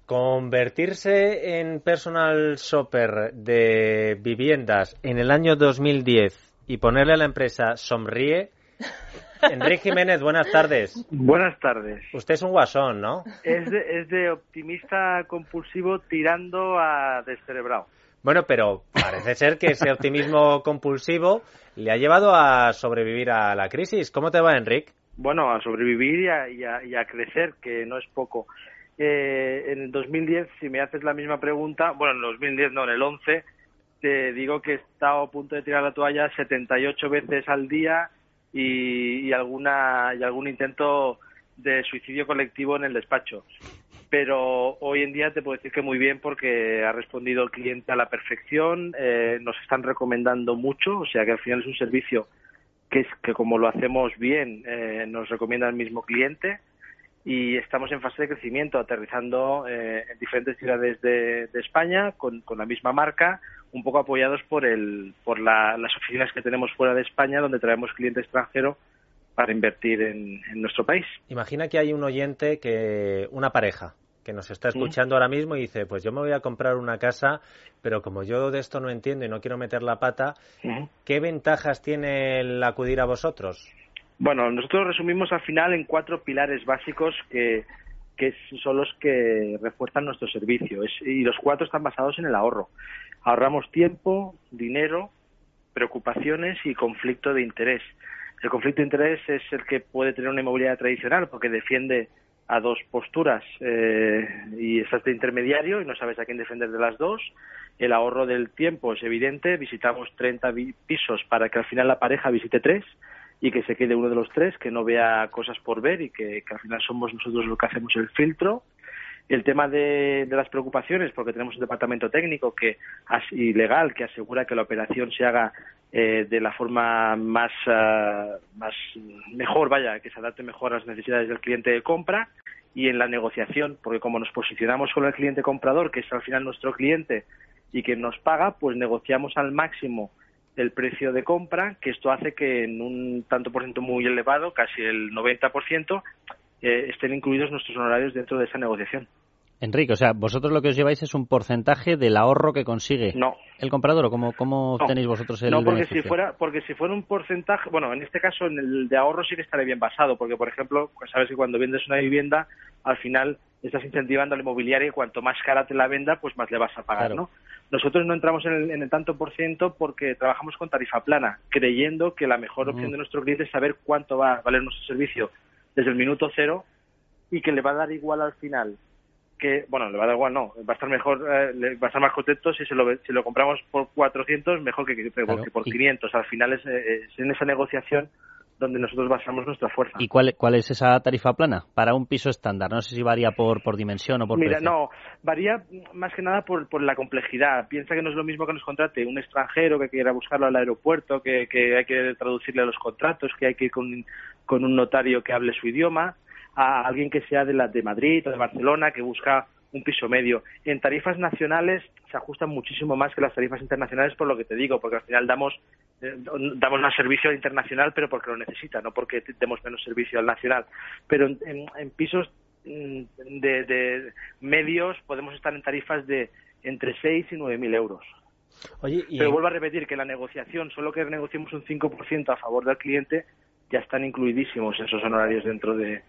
Convertirse en personal shopper de viviendas en el año 2010 y ponerle a la empresa Sonríe. Enrique Jiménez, buenas tardes. Buenas tardes. Usted es un guasón, ¿no? Es de, es de optimista compulsivo tirando a descerebrado. Bueno, pero parece ser que ese optimismo compulsivo le ha llevado a sobrevivir a la crisis. ¿Cómo te va, Enrique? Bueno, a sobrevivir y a, y a, y a crecer, que no es poco eh, en el 2010, si me haces la misma pregunta, bueno, en el 2010 no, en el 11, te digo que he estado a punto de tirar la toalla 78 veces al día y, y, alguna, y algún intento de suicidio colectivo en el despacho. Pero hoy en día te puedo decir que muy bien porque ha respondido el cliente a la perfección, eh, nos están recomendando mucho, o sea que al final es un servicio que es que como lo hacemos bien eh, nos recomienda el mismo cliente y estamos en fase de crecimiento, aterrizando eh, en diferentes ciudades de, de España con, con, la misma marca, un poco apoyados por, el, por la, las oficinas que tenemos fuera de España, donde traemos cliente extranjero para invertir en, en, nuestro país. Imagina que hay un oyente, que una pareja, que nos está escuchando ¿Mm? ahora mismo y dice, pues yo me voy a comprar una casa, pero como yo de esto no entiendo y no quiero meter la pata. ¿qué ventajas tiene el acudir a vosotros? Bueno, nosotros resumimos al final en cuatro pilares básicos que, que son los que refuerzan nuestro servicio. Es, y los cuatro están basados en el ahorro. Ahorramos tiempo, dinero, preocupaciones y conflicto de interés. El conflicto de interés es el que puede tener una inmobiliaria tradicional porque defiende a dos posturas eh, y estás de intermediario y no sabes a quién defender de las dos. El ahorro del tiempo es evidente, visitamos 30 pisos para que al final la pareja visite tres y que se quede uno de los tres, que no vea cosas por ver y que, al final somos nosotros los que hacemos el filtro. El tema de, las preocupaciones, porque tenemos un departamento técnico que y legal que asegura que la operación se haga eh, de la forma más, ah, más mejor, vaya, que se adapte mejor a las necesidades del cliente de compra y en la negociación, porque como nos posicionamos con el cliente comprador, que es al final nuestro cliente y que nos paga, pues negociamos al máximo el precio de compra, que esto hace que en un tanto por ciento muy elevado, casi el 90%, eh, estén incluidos nuestros honorarios dentro de esa negociación. Enrique, o sea, vosotros lo que os lleváis es un porcentaje del ahorro que consigue el comprador o cómo, cómo tenéis vosotros el No, porque si fuera porque si fuera un porcentaje, bueno, en este caso en el de ahorro sí que estaría bien basado, porque por ejemplo, pues sabes que cuando vendes una vivienda, al final estás incentivando a la inmobiliaria y cuanto más cara te la venda, pues más le vas a pagar, ¿no? Nosotros no entramos en el, tanto por ciento porque trabajamos con tarifa plana, creyendo que la mejor opción de nuestro cliente es saber cuánto va a valer nuestro servicio desde el minuto cero y que le va a dar igual al final que, bueno, le va a dar igual, no, va a estar mejor, eh, va a estar más contento si se lo, si lo compramos por 400 mejor que, que, por 500. Al final es, es, en esa negociación donde nosotros basamos nuestra fuerza. ¿Y cuál, cuál es esa tarifa plana para un piso estándar? No sé si varía por, por dimensión o por Mira, no, varía más que nada por, por la complejidad. Piensa que no es lo mismo que nos contrate un extranjero que quiera buscarlo al aeropuerto, que, que hay que traducirle los contratos, que hay que ir con, con un notario que hable su idioma a alguien que sea de, la, de Madrid o de Barcelona que busca un piso medio. En tarifas nacionales se ajustan muchísimo más que las tarifas internacionales por lo que te digo, porque al final damos eh, damos más servicio al internacional, pero porque lo necesita, no porque demos menos servicio al nacional. Pero en, pisos mm, de, de, medios podemos estar en tarifas de entre 6 y 9 mil euros. Oye, Pero vuelvo a repetir que la negociación, solo que negociemos un 5% a favor del cliente, ya están incluidísimos esos honorarios dentro de,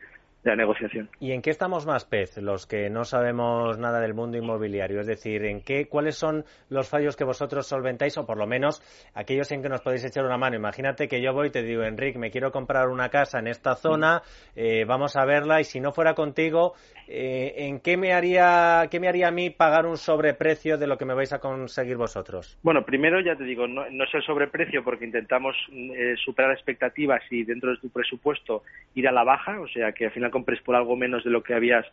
la negociación. ¿Y en qué estamos más pez, los que no sabemos nada del mundo inmobiliario? Es decir, ¿en qué, cuáles son los fallos que vosotros solventáis o por lo menos aquellos en que nos podéis echar una mano? Imagínate que yo voy y te digo, Enrique, me quiero comprar una casa en esta zona, eh, vamos a verla y si no fuera contigo, eh, ¿en qué me haría qué me haría a mí pagar un sobreprecio de lo que me vais a conseguir vosotros? Bueno, primero ya te digo, no, es el sobreprecio porque intentamos eh, superar expectativas y dentro de tu presupuesto ir a la baja, o sea que al final compres por algo menos de lo que habías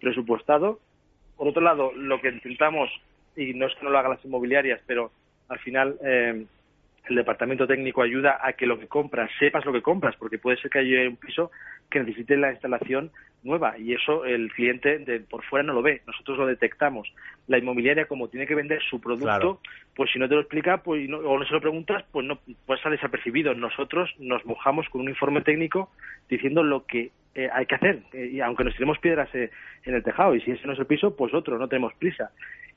presupuestado. Por otro lado, lo que intentamos, y no es que no lo hagan las inmobiliarias, pero al final eh, el departamento técnico ayuda a que lo que compras, sepas lo que compras, porque puede ser que haya un piso que necesite la instalación nueva y eso el cliente de por fuera no lo ve, nosotros lo detectamos. La inmobiliaria como tiene que vender su producto, pues si no te lo explica pues o no se lo preguntas, pues no pasa desapercibido. Nosotros nos mojamos con un informe técnico diciendo lo que eh, hay que hacer, eh, y aunque nos tiremos piedras eh, en el tejado y si ese no es el piso, pues otro, no tenemos prisa.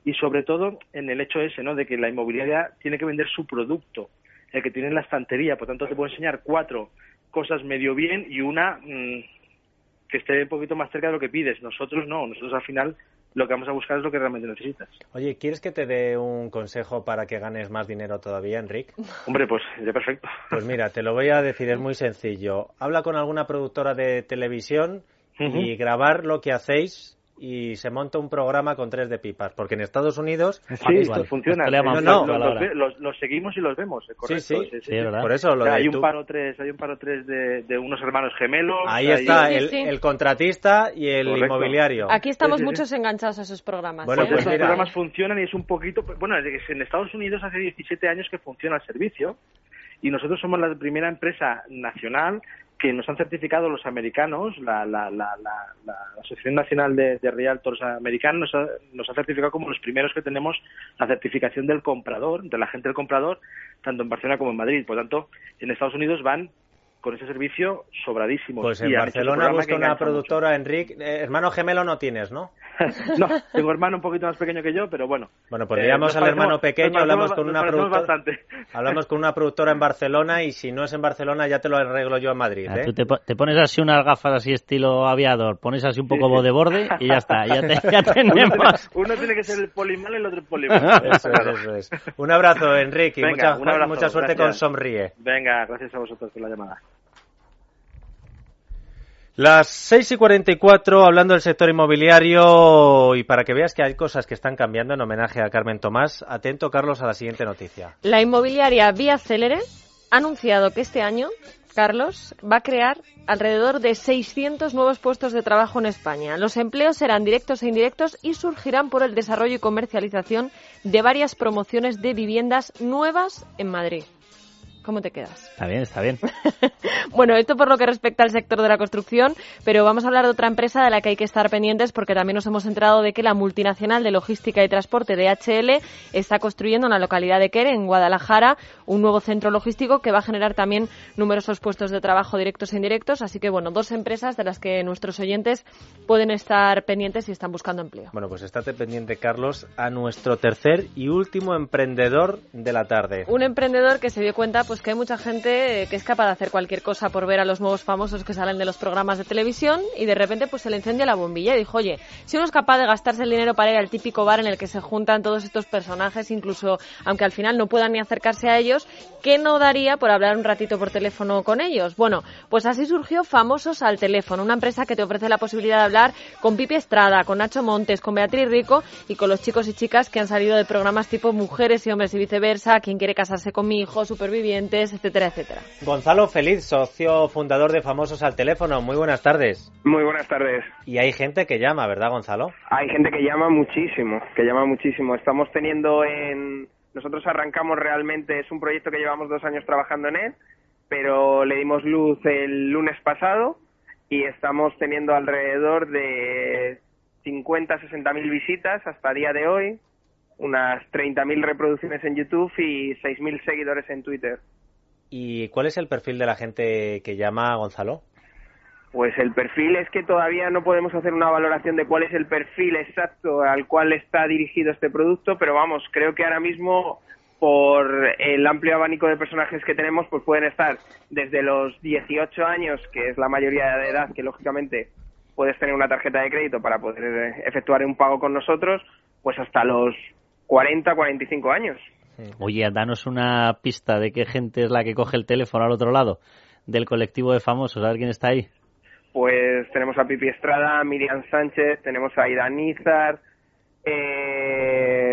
Y sobre todo en el hecho ese, ¿no? De que la inmobiliaria tiene que vender su producto, el que tiene en la estantería, por tanto te puedo enseñar cuatro cosas medio bien y una mm, que esté un poquito más cerca de lo que pides. Nosotros no, nosotros al final lo que vamos a buscar es lo que realmente necesitas. Oye, ¿quieres que te dé un consejo para que ganes más dinero todavía, Enrique? Hombre, pues ya perfecto. Pues mira, te lo voy a decir, es muy sencillo. Habla con alguna productora de televisión y grabar lo que hacéis y se monta un programa con tres de pipas, porque en Estados Unidos sí, esto funciona. No, no, los, seguimos y los vemos, eh, correcto. Sí, sí, por eso lo hay un paro tres, hay un paro tres de, de unos hermanos gemelos. Ahí está el, el, contratista y el inmobiliario. Aquí estamos muchos enganchados a esos programas. Bueno, pues esos programas funcionan y es un poquito, bueno, en Estados Unidos hace 17 años que funciona el servicio y nosotros somos la primera empresa nacional que nos han certificado los americanos, la, la, la, la Asociación Nacional de, Realtors Americanos nos ha, nos ha certificado como los primeros que tenemos la certificación del comprador, de la gente del comprador, tanto en Barcelona como en Madrid. Por tanto, en Estados Unidos van con ese servicio sobradísimo. Pues en Barcelona busca una productora, Enrique. Eh, hermano gemelo no tienes, ¿no? no, tengo hermano un poquito más pequeño que yo, pero bueno. Bueno, pues eh, al hermano pequeño, hablamos con una productora. Hablamos con una productora en Barcelona y si no es en Barcelona ya te lo arreglo yo en Madrid. Ah, ¿eh? te, pones así unas gafas así estilo aviador, pones así un poco de borde y ya está, ya, tenemos. Uno tiene, que ser el polimal y el otro el polimal. eso, es, Un abrazo, Enrique, y mucha, mucha suerte con Sonríe. Venga, gracias a vosotros por la llamada. Las 6 y 44, hablando del sector inmobiliario, y para que veas que hay cosas que están cambiando en homenaje a Carmen Tomás, atento, Carlos, a la siguiente noticia. La inmobiliaria Vía Célere ha anunciado que este año, Carlos, va a crear alrededor de 600 nuevos puestos de trabajo en España. Los empleos serán directos e indirectos y surgirán por el desarrollo y comercialización de varias promociones de viviendas nuevas en Madrid. ¿Cómo te quedas? Está bien, está bien. bueno, esto por lo que respecta al sector de la construcción, pero vamos a hablar de otra empresa de la que hay que estar pendientes porque también nos hemos enterado de que la multinacional de logística y transporte DHL está construyendo en la localidad de Quere, en Guadalajara, un nuevo centro logístico que va a generar también numerosos puestos de trabajo directos e indirectos. Así que, bueno, dos empresas de las que nuestros oyentes pueden estar pendientes y están buscando empleo. Bueno, pues estate pendiente, Carlos, a nuestro tercer y último emprendedor de la tarde. Un emprendedor que se dio cuenta pues que hay mucha gente que es capaz de hacer cualquier cosa por ver a los nuevos famosos que salen de los programas de televisión y de repente pues se le incendia la bombilla y dijo, oye, si uno es capaz de gastarse el dinero para ir al típico bar en el que se juntan todos estos personajes, incluso aunque al final no puedan ni acercarse a ellos, ¿qué no daría por hablar un ratito por teléfono con ellos? Bueno, pues así surgió Famosos al Teléfono, una empresa que te ofrece la posibilidad de hablar con Pipi Estrada, con Nacho Montes, con Beatriz Rico y con los chicos y chicas que han salido de programas tipo Mujeres y Hombres y viceversa, Quien quiere casarse con mi hijo, Superviviente etcétera, etcétera. Gonzalo Feliz, socio fundador de Famosos al Teléfono. Muy buenas tardes. Muy buenas tardes. Y hay gente que llama, ¿verdad, Gonzalo? Hay gente que llama muchísimo, que llama muchísimo. Estamos teniendo en... Nosotros arrancamos realmente, es un proyecto que llevamos dos años trabajando en él, pero le dimos luz el lunes pasado y estamos teniendo alrededor de 50, 60 mil visitas hasta el día de hoy unas 30.000 reproducciones en YouTube y 6.000 seguidores en Twitter. ¿Y cuál es el perfil de la gente que llama Gonzalo? Pues el perfil es que todavía no podemos hacer una valoración de cuál es el perfil exacto al cual está dirigido este producto, pero vamos, creo que ahora mismo por el amplio abanico de personajes que tenemos, pues pueden estar desde los 18 años, que es la mayoría de edad, que lógicamente puedes tener una tarjeta de crédito para poder efectuar un pago con nosotros, pues hasta los 40, 45 años. Oye, danos una pista de qué gente es la que coge el teléfono al otro lado del colectivo de famosos, a ver quién está ahí. Pues tenemos a Pipi Estrada, Miriam Sánchez, tenemos a Ida Nizar, eh,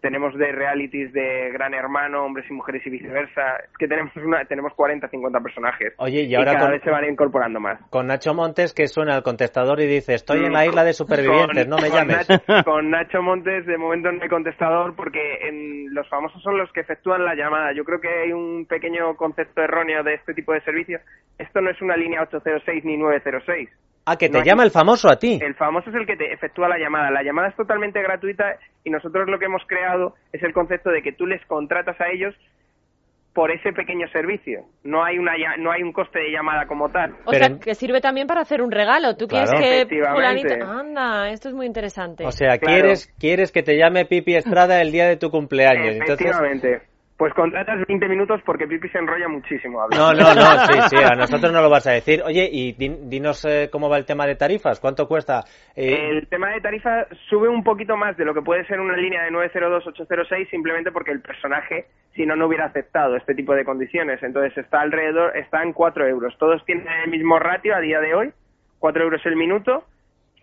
tenemos de realities de Gran Hermano, hombres y mujeres y viceversa. Es que tenemos una, tenemos 40, 50 personajes. Oye, y ahora cada vez se van incorporando más. Con Nacho Montes que suena al contestador y dice, estoy en la isla de supervivientes, no me llames. con Nacho Montes de momento no hay contestador porque en, los famosos son los que efectúan la llamada. Yo creo que hay un pequeño concepto erróneo de este tipo de servicios. Esto no es una línea 806 ni 906 Ah, que te llama el famoso a ti. El famoso es el que te efectúa la llamada. La llamada es totalmente gratuita y nosotros lo que hemos creado es el concepto de que tú les contratas a ellos por ese pequeño servicio. No hay una no hay un coste de llamada como tal. O sea, que sirve también para hacer un regalo. Tú quieres que Anda, esto es muy interesante. O sea, quieres quieres que te llame Pipi Estrada el día de tu cumpleaños. Efectivamente. Pues contratas 20 minutos porque Pipi se enrolla muchísimo. No, no, no, sí, sí, a nosotros no lo vas a decir. Oye, y dinos eh, cómo va el tema de tarifas, ¿cuánto cuesta? Eh, el tema de tarifa sube un poquito más de lo que puede ser una línea de 902-806 simplemente porque el personaje, si no, no hubiera aceptado este tipo de condiciones. Entonces está alrededor, está en 4 euros. Todos tienen el mismo ratio a día de hoy, 4 euros el minuto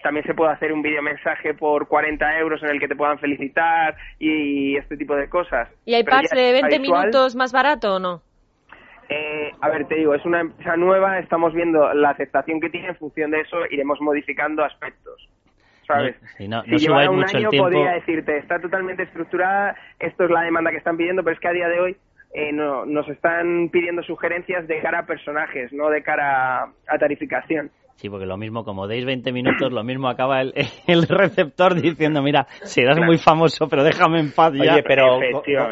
también se puede hacer un mensaje por 40 euros en el que te puedan felicitar y este tipo de cosas. ¿Y hay packs de 20 minutos más barato o no? Eh, a ver, te digo, es una empresa nueva, estamos viendo la aceptación que tiene, en función de eso iremos modificando aspectos. ¿Sabes? si no llevara un año podría decirte, está totalmente estructurada, esto es la demanda que están pidiendo, pero es que a día de hoy eh, no, nos están pidiendo sugerencias de cara a personajes, no de cara a tarificación. Sí, porque lo mismo, como deis 20 minutos, lo mismo acaba el, el receptor diciendo, mira, serás muy famoso, pero déjame en paz ya. Oye, pero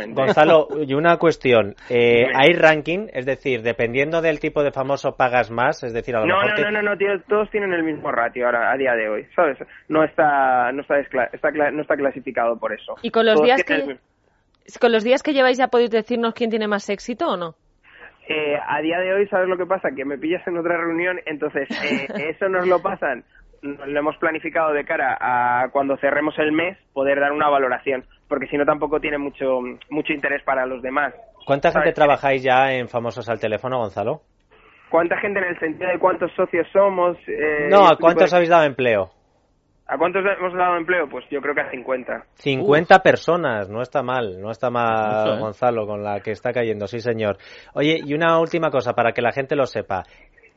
Gonzalo, y una cuestión. Eh, ¿Hay ranking? Es decir, dependiendo del tipo de famoso pagas más, es decir, a lo no, mejor... No, no, no, tío, todos tienen el mismo ratio ahora, a día de hoy, ¿sabes? No está, no está, está, no está clasificado por eso. ¿Y con los días que... ¿Con los días que lleváis ya podéis decirnos quién tiene más éxito o no? Eh, a día de hoy, ¿sabes lo que pasa? Que me pillas en otra reunión, entonces eh, eso nos lo pasan, lo hemos planificado de cara a cuando cerremos el mes poder dar una valoración, porque si no tampoco tiene mucho, mucho interés para los demás. ¿Cuánta gente trabajáis ya en Famosos al Teléfono, Gonzalo? ¿Cuánta gente en el sentido de cuántos socios somos? Eh, no, ¿a cuántos de- habéis dado empleo? ¿A cuántos hemos dado empleo? Pues yo creo que a 50. 50 personas, no está mal, no está mal, Mucho, ¿eh? Gonzalo, con la que está cayendo, sí señor. Oye, y una última cosa para que la gente lo sepa.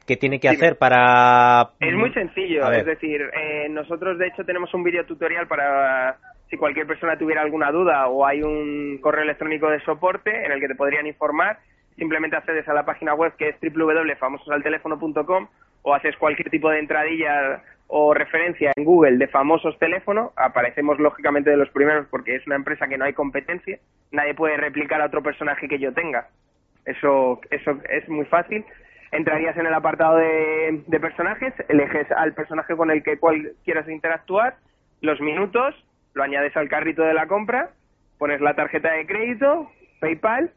¿Qué tiene que hacer para...? Es muy sencillo, A ver. es decir, eh, nosotros de hecho tenemos un video tutorial para si cualquier persona tuviera alguna duda o hay un correo electrónico de soporte en el que te podrían informar, simplemente accedes a la página web que es www.famososalteléfono.com o haces cualquier tipo de entradilla o referencia en Google de famosos teléfono, aparecemos lógicamente de los primeros porque es una empresa que no hay competencia, nadie puede replicar a otro personaje que yo tenga. Eso, eso es muy fácil. Entrarías en el apartado de, de personajes, eliges al personaje con el que cual quieras interactuar, los minutos, lo añades al carrito de la compra, pones la tarjeta de crédito, PayPal,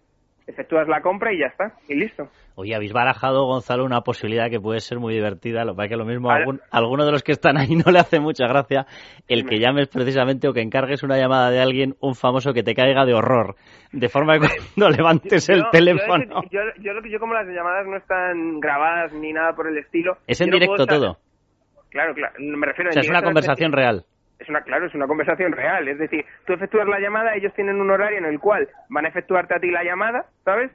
efectúas la compra y ya está, y listo. Oye, habéis barajado, Gonzalo, una posibilidad que puede ser muy divertida. Lo que pasa es que lo mismo a algún- alguno de los que están ahí no le hace mucha gracia el que llames precisamente o que encargues una llamada de alguien, un famoso que te caiga de horror. De forma que cuando levantes el Yo- teléfono. Yo, yo, yo lo que- yo como las llamadas no están grabadas ni nada por el estilo. Es en no directo estar- todo. Claro, claro. Me refiero O en sea, es una directo, conversación real. Es una, claro, es una conversación real. Es decir, tú efectúas la llamada, ellos tienen un horario en el cual van a efectuarte a ti la llamada, ¿sabes?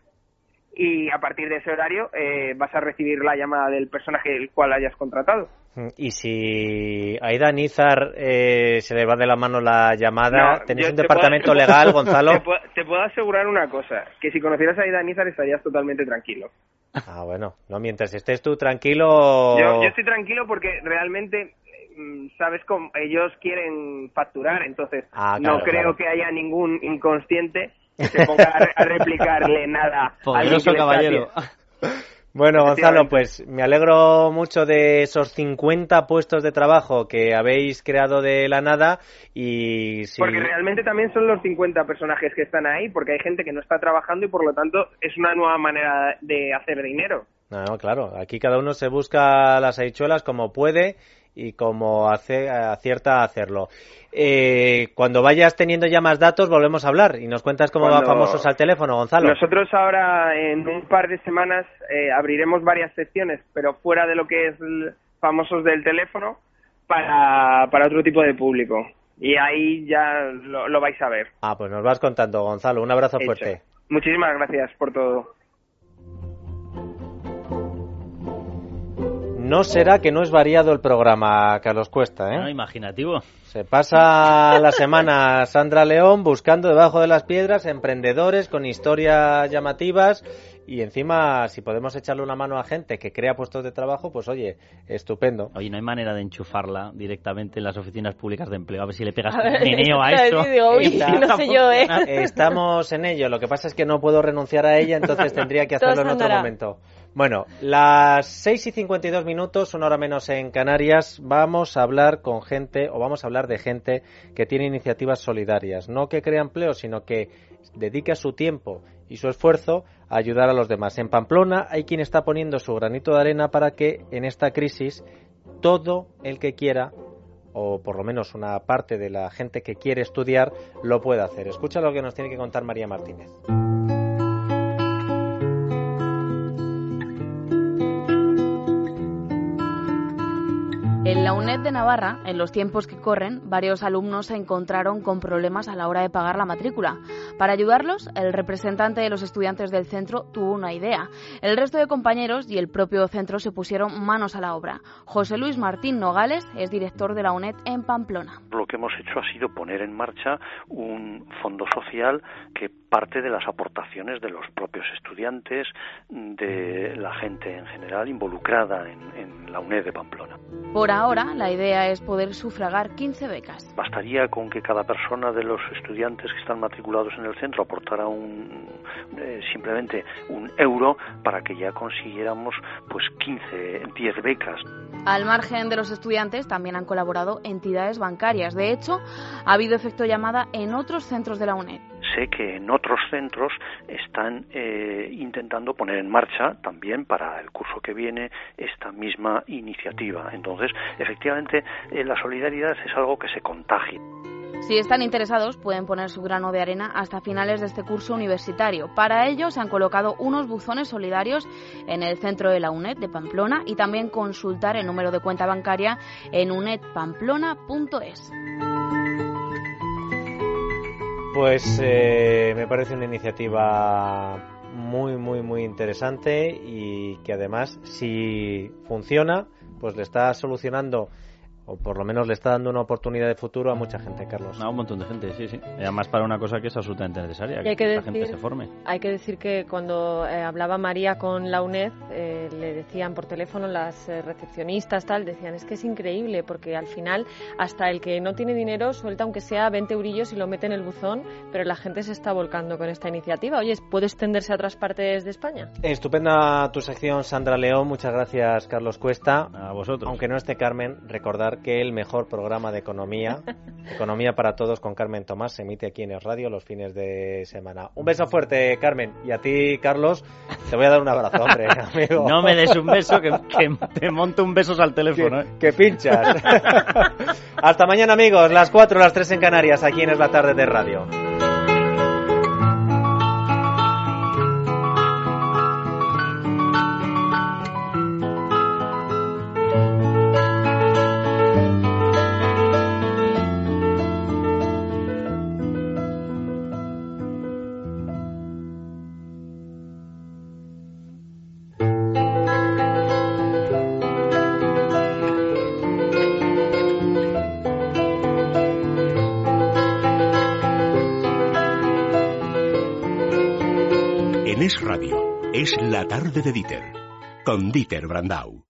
Y a partir de ese horario eh, vas a recibir la llamada del personaje el cual hayas contratado. Y si a Aida Nizar eh, se le va de la mano la llamada, No, ¿tenéis un te departamento puedo- legal, Gonzalo? Te puedo, te puedo asegurar una cosa, que si conocieras a Aida Nizar estarías totalmente tranquilo. Ah, bueno, no, mientras estés tú tranquilo... Yo, yo estoy tranquilo porque realmente, mm, sabes, cómo ellos quieren facturar, entonces Ah, no creo claro. que haya ningún inconsciente que se ponga a, re- a replicarle nada. está haciendo. Bueno, Gonzalo, pues me alegro mucho de esos 50 puestos de trabajo que habéis creado de la nada y si... Porque realmente también son los 50 personajes que están ahí, porque hay gente que no está trabajando y por lo tanto es una nueva manera de hacer dinero. No, no, claro, aquí cada uno se busca las habichuelas como puede y como hace, acierta a hacerlo. Eh, cuando vayas teniendo ya más datos, volvemos a hablar y nos cuentas cómo va famosos al teléfono, Gonzalo. Nosotros ahora en un par de semanas eh, abriremos varias secciones, pero fuera de lo que es famosos del teléfono, para, para otro tipo de público. Y ahí ya lo, lo vais a ver. Ah, pues nos vas contando, Gonzalo. Un abrazo Hecho. fuerte. Muchísimas gracias por todo. No será que no es variado el programa, Carlos Cuesta, ¿eh? No, imaginativo. Se pasa la semana Sandra León buscando debajo de las piedras emprendedores con historias llamativas y encima si podemos echarle una mano a gente que crea puestos de trabajo, pues oye, estupendo. Oye, no hay manera de enchufarla directamente en las oficinas públicas de empleo. A ver si le pegas A ver, un meneo a eso eso. te digo, uy, Está- no sé yo, ¿eh? Estamos en ello, lo que pasa es que no puedo renunciar a ella, entonces tendría que hacerlo en otro momento. Bueno, las 6 y 52 minutos, una hora menos en Canarias, vamos a hablar con gente, o vamos a hablar de gente que tiene iniciativas solidarias, no que crea empleo, sino que dedica su tiempo y su esfuerzo a ayudar a los demás. En Pamplona hay quien está poniendo su granito de arena para que en esta crisis todo el que quiera o por lo menos una parte de la gente que quiere estudiar lo pueda hacer. Escucha lo que nos tiene que contar María Martínez. La UNED de Navarra, en los tiempos que corren, varios alumnos se encontraron con problemas a la hora de pagar la matrícula. Para ayudarlos, el representante de los estudiantes del centro tuvo una idea. El resto de compañeros y el propio centro se pusieron manos a la obra. José Luis Martín Nogales es director de la UNED en Pamplona. Lo que hemos hecho ha sido poner en marcha un fondo social que parte de las aportaciones de los propios estudiantes, de la gente en general involucrada en, en la UNED de Pamplona. Por ahora, la idea es poder sufragar 15 becas. Bastaría con que cada persona de los estudiantes que están matriculados en el centro aportara un, eh, simplemente un euro para que ya consiguiéramos pues 15, 10 becas. Al margen de los estudiantes, también han colaborado entidades bancarias. De hecho, ha habido efecto llamada en otros centros de la UNED. Sé que en otros centros están eh, intentando poner en marcha también para el curso que viene esta misma iniciativa. Entonces, efectivamente, eh, la solidaridad es algo que se contagia. Si están interesados, pueden poner su grano de arena hasta finales de este curso universitario. Para ello, se han colocado unos buzones solidarios en el centro de la UNED de Pamplona y también consultar el número de cuenta bancaria en unedpamplona.es. Pues eh, me parece una iniciativa muy, muy, muy interesante y que además, si funciona, pues le está solucionando o por lo menos le está dando una oportunidad de futuro a mucha gente, Carlos. A un montón de gente, sí, sí. Además para una cosa que es absolutamente necesaria, que, la gente se forme. Hay que decir que cuando eh, hablaba María con la UNED, eh, le decían por teléfono las eh, recepcionistas, tal, decían, es que es increíble, porque al final hasta el que no tiene dinero suelta aunque sea 20 eurillos y lo mete en el buzón, pero la gente se está volcando con esta iniciativa. Oye, ¿puede extenderse a otras partes de España? Estupenda tu sección, Sandra León. Muchas gracias, Carlos Cuesta. A vosotros. Aunque no esté Carmen, recordar que el mejor programa de economía, Economía para Todos con Carmen Tomás, se emite aquí en el radio los fines de semana. Un beso fuerte, Carmen. Y a ti, Carlos, te voy a dar un abrazo, hombre, amigo. No me des un beso, que, te monto un beso al teléfono. Que, ¿eh? que pinchas. Hasta mañana, amigos. Las 4, las 3 en Canarias, aquí en Es la Tarde de Radio. De Dieter. Con Dieter Brandau.